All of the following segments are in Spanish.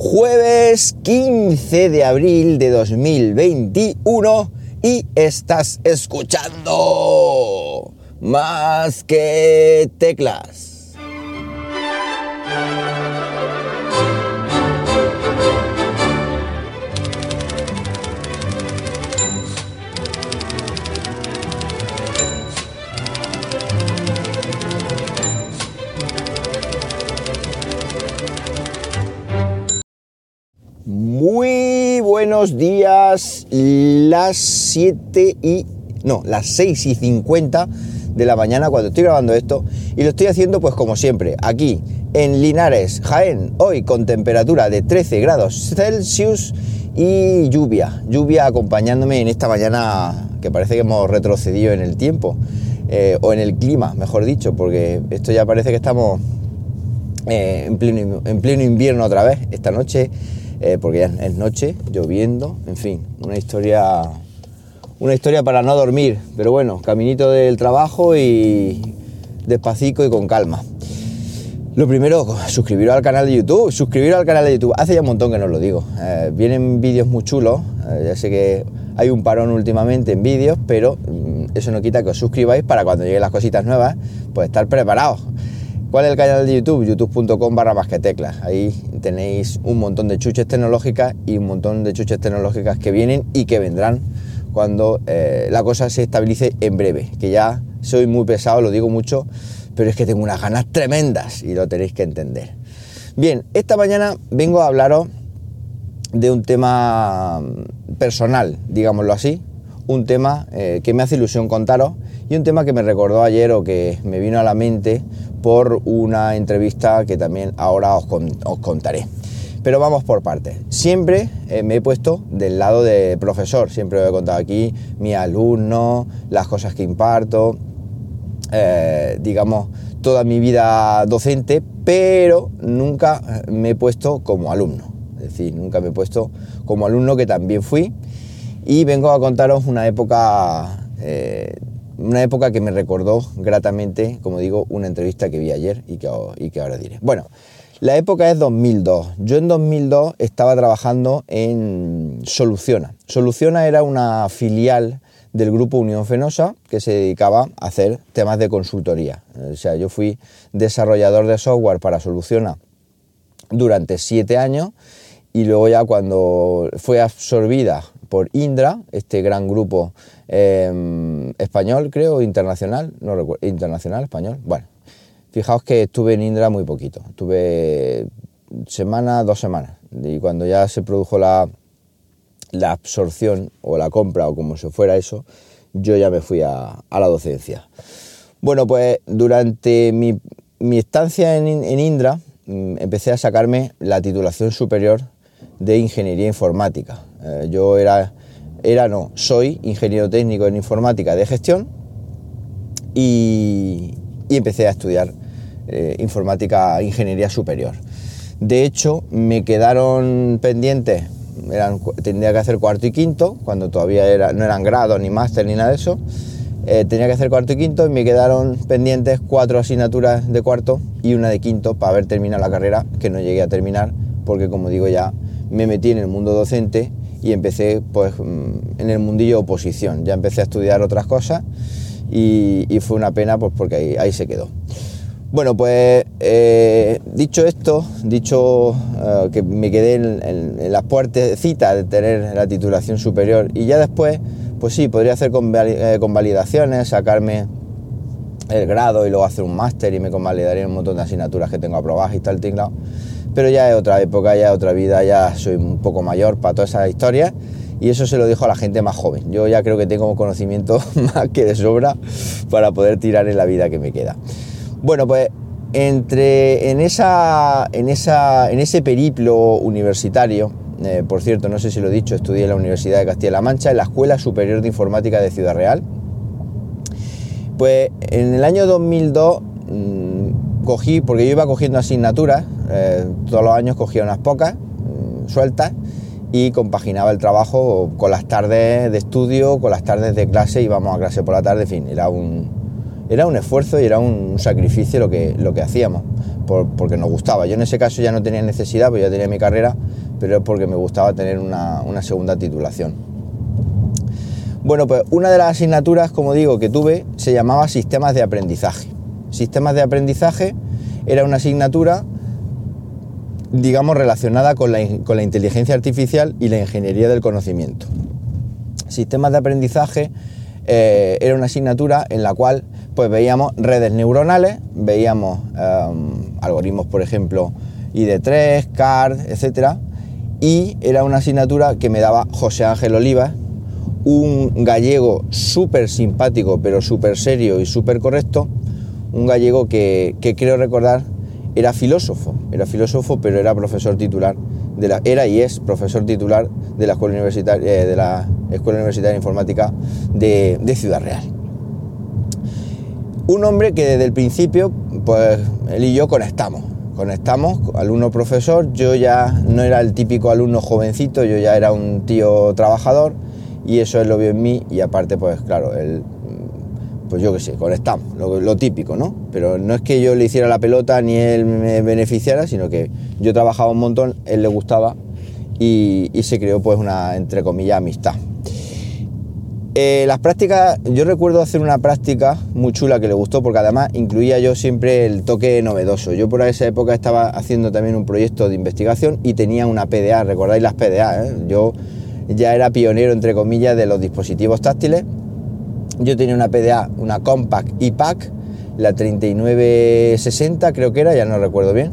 Jueves 15 de abril de 2021 y estás escuchando más que teclas. Buenos días, las 7 y... no, las 6 y 50 de la mañana cuando estoy grabando esto. Y lo estoy haciendo pues como siempre, aquí en Linares, Jaén, hoy con temperatura de 13 grados Celsius y lluvia, lluvia acompañándome en esta mañana que parece que hemos retrocedido en el tiempo eh, o en el clima, mejor dicho, porque esto ya parece que estamos eh, en, pleno, en pleno invierno otra vez, esta noche eh, porque ya es noche, lloviendo, en fin, una historia, una historia para no dormir, pero bueno, caminito del trabajo y despacito y con calma. Lo primero, suscribiros al canal de YouTube, suscribiros al canal de YouTube, hace ya un montón que no lo digo, eh, vienen vídeos muy chulos, eh, ya sé que hay un parón últimamente en vídeos, pero mm, eso no quita que os suscribáis para cuando lleguen las cositas nuevas, pues estar preparados. ¿Cuál es el canal de YouTube? youtube.com barra más. Ahí tenéis un montón de chuches tecnológicas y un montón de chuches tecnológicas que vienen y que vendrán cuando eh, la cosa se estabilice en breve. Que ya soy muy pesado, lo digo mucho, pero es que tengo unas ganas tremendas y lo tenéis que entender. Bien, esta mañana vengo a hablaros de un tema personal, digámoslo así, un tema eh, que me hace ilusión contaros y un tema que me recordó ayer o que me vino a la mente por una entrevista que también ahora os, contaré. Pero vamos por partes. Siempre eh, me he puesto del lado de profesor, siempre os he contado aquí mi alumno, las cosas que imparto, eh, digamos, toda mi vida docente, pero nunca me he puesto como alumno. Es decir, nunca me he puesto como alumno que también fui y vengo a contaros una época, eh, una época que me recordó gratamente, como digo, una entrevista que vi ayer y que, y que ahora diré. Bueno, la época es 2002. Yo en 2002 estaba trabajando en Soluciona. Soluciona era una filial del grupo Unión Fenosa que se dedicaba a hacer temas de consultoría. O sea, yo fui desarrollador de software para Soluciona durante siete años y luego ya cuando fue absorbida por Indra, este gran grupo em, español, creo, internacional, no recuerdo, internacional, español. Bueno, fijaos que estuve en Indra muy poquito, estuve semana, dos semanas, y cuando ya se produjo la, absorción o la compra o como se fuera eso, yo ya me fui a, la docencia. Bueno, pues durante mi, estancia en, en Indra mm, empecé a sacarme la titulación superior de ingeniería informática. Eh, yo era, era, no, soy ingeniero técnico en informática de gestión y, empecé a estudiar eh, informática, ingeniería superior. De hecho, me quedaron pendientes, eran, tendría que hacer cuarto y quinto, cuando todavía era, no eran grados, ni máster, ni nada de eso. Eh, tenía que hacer cuarto y quinto y me quedaron pendientes cuatro asignaturas de cuarto y una de quinto para haber terminado la carrera, que no llegué a terminar, porque como digo ya, me metí en el mundo docente y empecé pues mm, en el mundillo oposición. Ya empecé a estudiar otras cosas y, fue una pena pues porque ahí, se quedó. Bueno, pues eh, dicho esto, dicho eh, que me quedé en, las puertecitas de tener la titulación superior y ya después, pues sí, podría hacer eh, convalidaciones, sacarme el grado y luego hacer un máster y me convalidaría un montón de asignaturas que tengo aprobadas y tal, tinglado pero ya es otra época, ya es otra vida, ya soy un poco mayor para todas esas historias y eso se lo dijo a la gente más joven. Yo ya creo que tengo conocimiento más que de sobra para poder tirar en la vida que me queda. Bueno, pues entre en esa en esa en ese periplo universitario, eh, por cierto, no sé si lo he dicho, estudié en la Universidad de Castilla-La Mancha, en la Escuela Superior de Informática de Ciudad Real. Pues en el año 2002 mmm, cogí, porque yo iba cogiendo asignaturas, eh, todos los años cogía unas pocas mm, sueltas y compaginaba el trabajo con las tardes de estudio, con las tardes de clase, íbamos a clase por la tarde, en fin, era un, era un esfuerzo y era un sacrificio lo que, lo que hacíamos, porque nos gustaba. Yo en ese caso ya no tenía necesidad, pues ya tenía mi carrera, pero es porque me gustaba tener una, segunda titulación. Bueno, pues una de las asignaturas, como digo, que tuve se llamaba sistemas de aprendizaje. Sistemas de aprendizaje era una asignatura, digamos, relacionada con la, con la inteligencia artificial y la ingeniería del conocimiento. Sistemas de aprendizaje eh, era una asignatura en la cual pues veíamos redes neuronales, veíamos em, algoritmos, por ejemplo, ID3, CARD, etc. Y era una asignatura que me daba José Ángel Olivas, un gallego súper simpático, pero súper serio y súper correcto, un gallego que, que creo recordar era filósofo, era filósofo, pero era profesor titular de la, era y es profesor titular de la Escuela Universitaria, eh, de la Escuela Universitaria de Informática de, Ciudad Real. Un hombre que desde el principio, pues él y yo conectamos, conectamos, alumno-profesor, yo ya no era el típico alumno jovencito, yo ya era un tío trabajador y eso él lo vio en mí y aparte, pues claro, él pues yo qué sé, conectamos, lo, típico, ¿no? Pero no es que yo le hiciera la pelota ni él me beneficiara, sino que yo trabajaba un montón, él le gustaba y, se creó pues una, entre comillas, amistad. Eh, las prácticas, yo recuerdo hacer una práctica muy chula que le gustó porque además incluía yo siempre el toque novedoso. Yo por esa época estaba haciendo también un proyecto de investigación y tenía una PDA, recordáis las PDA, ¿eh? yo ya era pionero entre comillas de los dispositivos táctiles yo tenía una PDA, una Compact iPac, la 3960 creo que era, ya no recuerdo bien.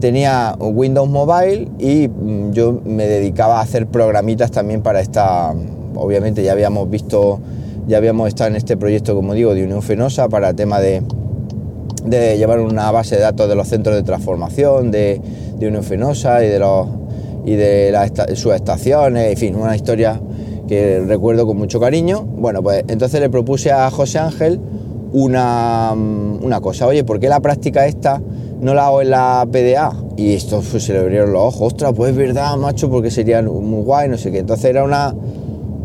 Tenía Windows Mobile y mm, yo me dedicaba a hacer programitas también para esta, obviamente ya habíamos visto, ya habíamos estado en este proyecto, como digo, de Unión Fenosa para tema de, llevar una base de datos de los centros de transformación de, de Unión Fenosa y de, los, y de sus estaciones, en fin, una historia que recuerdo con mucho cariño. Bueno, pues entonces le propuse a José Ángel una, mm, una cosa, oye, ¿por qué la práctica esta no la hago en la PDA? Y esto pues, se le abrieron los ojos, ostras, pues es verdad, macho, porque sería muy guay, no sé qué. Entonces era una,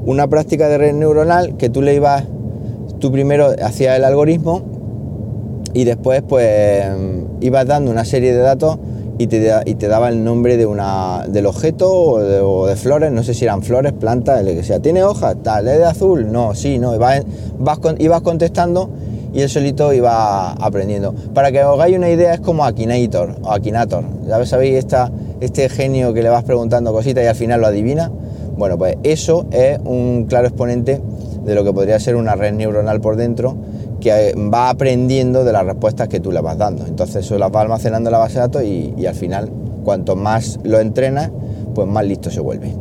una práctica de red neuronal que tú le ibas, tú primero hacías el algoritmo y después pues ibas dando una serie de datos y te, daba el nombre de una, del objeto o de, flores, no sé si eran flores, plantas, lo que sea. ¿Tiene hojas? Tal, ¿es de azul? No, sí, no. Ibas, vas, ibas contestando y él solito iba aprendiendo. Para que os hagáis una idea, es como Akinator o Akinator. ¿Ya sabéis esta, este genio que le vas preguntando cositas y al final lo adivina? Bueno, pues eso es un claro exponente de lo que podría ser una red neuronal por dentro que va aprendiendo de las respuestas que tú le vas dando. Entonces eso las va almacenando en la base de datos y, al final, cuanto más lo entrenas, pues más listo se vuelve.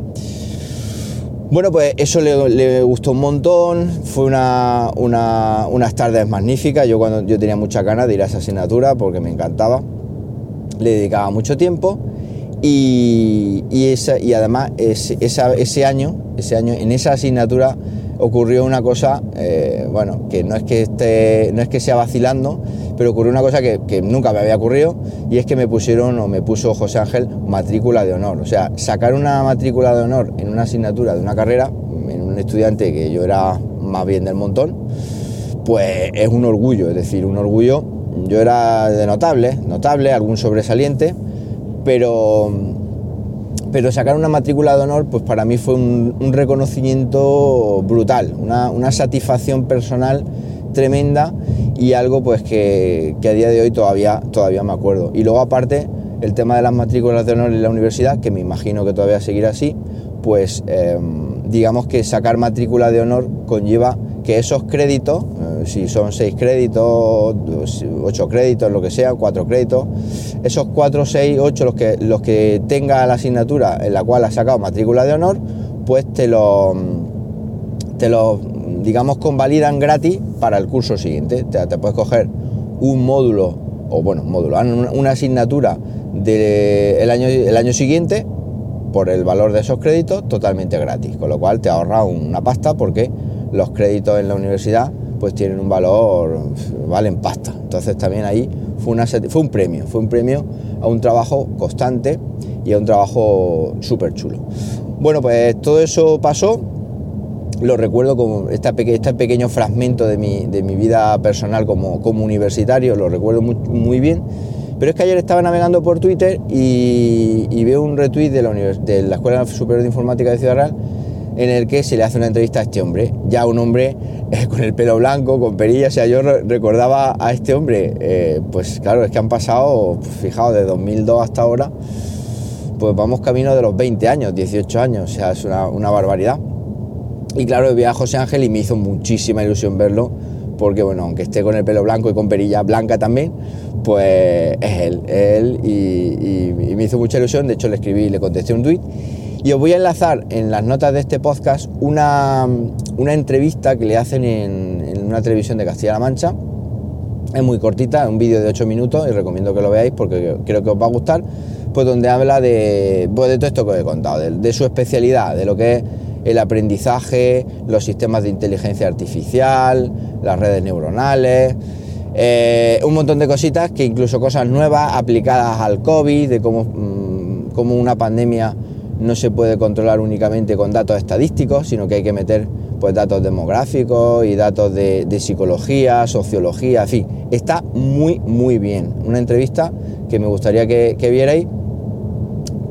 Bueno, pues eso le, gustó un montón, fue una, unas tardes magníficas, yo cuando yo tenía mucha ganas de ir a esa asignatura porque me encantaba, le dedicaba mucho tiempo y, esa, y además ese, ese año, ese año, en esa asignatura ocurrió una cosa, eh, bueno, que no es que, esté, no es que sea vacilando, pero ocurrió una cosa que, nunca me había ocurrido y es que me pusieron o me puso José Ángel matrícula de honor. O sea, sacar una matrícula de honor en una asignatura de una carrera, en un estudiante que yo era más bien del montón, pues es un orgullo, es decir, un orgullo. Yo era de notable, notable, algún sobresaliente, pero pero sacar una matrícula de honor, pues para mí fue un, reconocimiento brutal, una, satisfacción personal tremenda y algo pues que, a día de hoy todavía, todavía me acuerdo. Y luego aparte, el tema de las matrículas de honor en la universidad, que me imagino que todavía seguirá así, pues em, digamos que sacar matrícula de honor conlleva que esos créditos, si son seis créditos, ocho créditos, lo que sea, cuatro créditos, esos cuatro, seis, ocho, los que, los que tenga la asignatura en la cual has sacado matrícula de honor, pues te lo, te lo digamos, convalidan gratis para el curso siguiente. Te, puedes coger un módulo, o bueno, módulo, una asignatura del año, el año siguiente por el valor de esos créditos totalmente gratis, con lo cual te ahorra una pasta porque los créditos en la universidad pues tienen un valor, valen pasta. Entonces también ahí fue, una, fue un premio, fue un premio a un trabajo constante y a un trabajo súper chulo. Bueno, pues todo eso pasó lo recuerdo como este pequeño fragmento de mi, de mi vida personal como, como, universitario, lo recuerdo muy, bien. Pero es que ayer estaba navegando por Twitter y, y veo un retweet de la, de la Escuela Superior de Informática de Ciudad Real en el que se le hace una entrevista a este hombre, ya un hombre eh, con el pelo blanco, con perillas, o sea, yo recordaba a este hombre, eh, pues claro, es que han pasado, fijaos, de 2002 hasta ahora, pues vamos camino de los 20 años, 18 años, o sea, es una, una barbaridad. Y claro, vi a José Ángel y me hizo muchísima ilusión verlo, porque bueno, aunque esté con el pelo blanco y con perilla blanca también, pues es él, él y, y me hizo mucha ilusión, de hecho le escribí, le contesté un tweet y os voy a enlazar en las notas de este podcast una, entrevista que le hacen en, una televisión de Castilla-La Mancha. Es muy cortita, es un vídeo de 8 minutos y recomiendo que lo veáis porque creo que os va a gustar. Pues donde habla de, pues todo esto que os he contado, de, su especialidad, de lo que es el aprendizaje, los sistemas de inteligencia artificial, las redes neuronales, eh, un montón de cositas que incluso cosas nuevas aplicadas al COVID, de cómo, mm, cómo una pandemia no se puede controlar únicamente con datos estadísticos, sino que hay que meter pues, datos demográficos y datos de, psicología, sociología, en fin, está muy, muy bien. Una entrevista que me gustaría que, vierais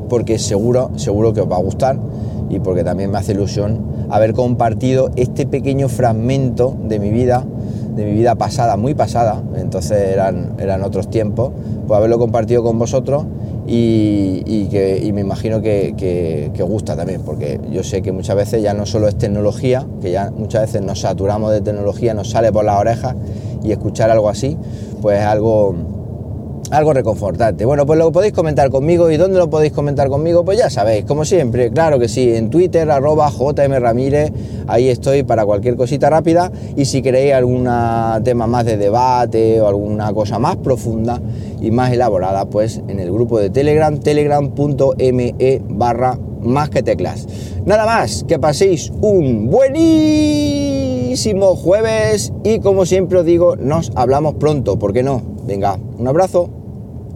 porque seguro, seguro que os va a gustar y porque también me hace ilusión haber compartido este pequeño fragmento de mi vida, de mi vida pasada, muy pasada, entonces eran, eran otros tiempos, pues haberlo compartido con vosotros y, que, me imagino que, gusta también, porque yo sé que muchas veces ya no solo es tecnología, que ya muchas veces nos saturamos de tecnología, nos sale por las orejas y escuchar algo así, pues es algo algo reconfortante. Bueno, pues lo podéis comentar conmigo y dónde lo podéis comentar conmigo, pues ya sabéis, como siempre, claro que sí, en Twitter, arroba JM Ramírez, ahí estoy para cualquier cosita rápida y si queréis algún tema más de debate o alguna cosa más profunda y más elaborada, pues en el grupo de Telegram, telegram.me barra más que teclas. Nada más, que paséis un buenísimo jueves y como siempre os digo, nos hablamos pronto, ¿por qué no? Venga, un abrazo.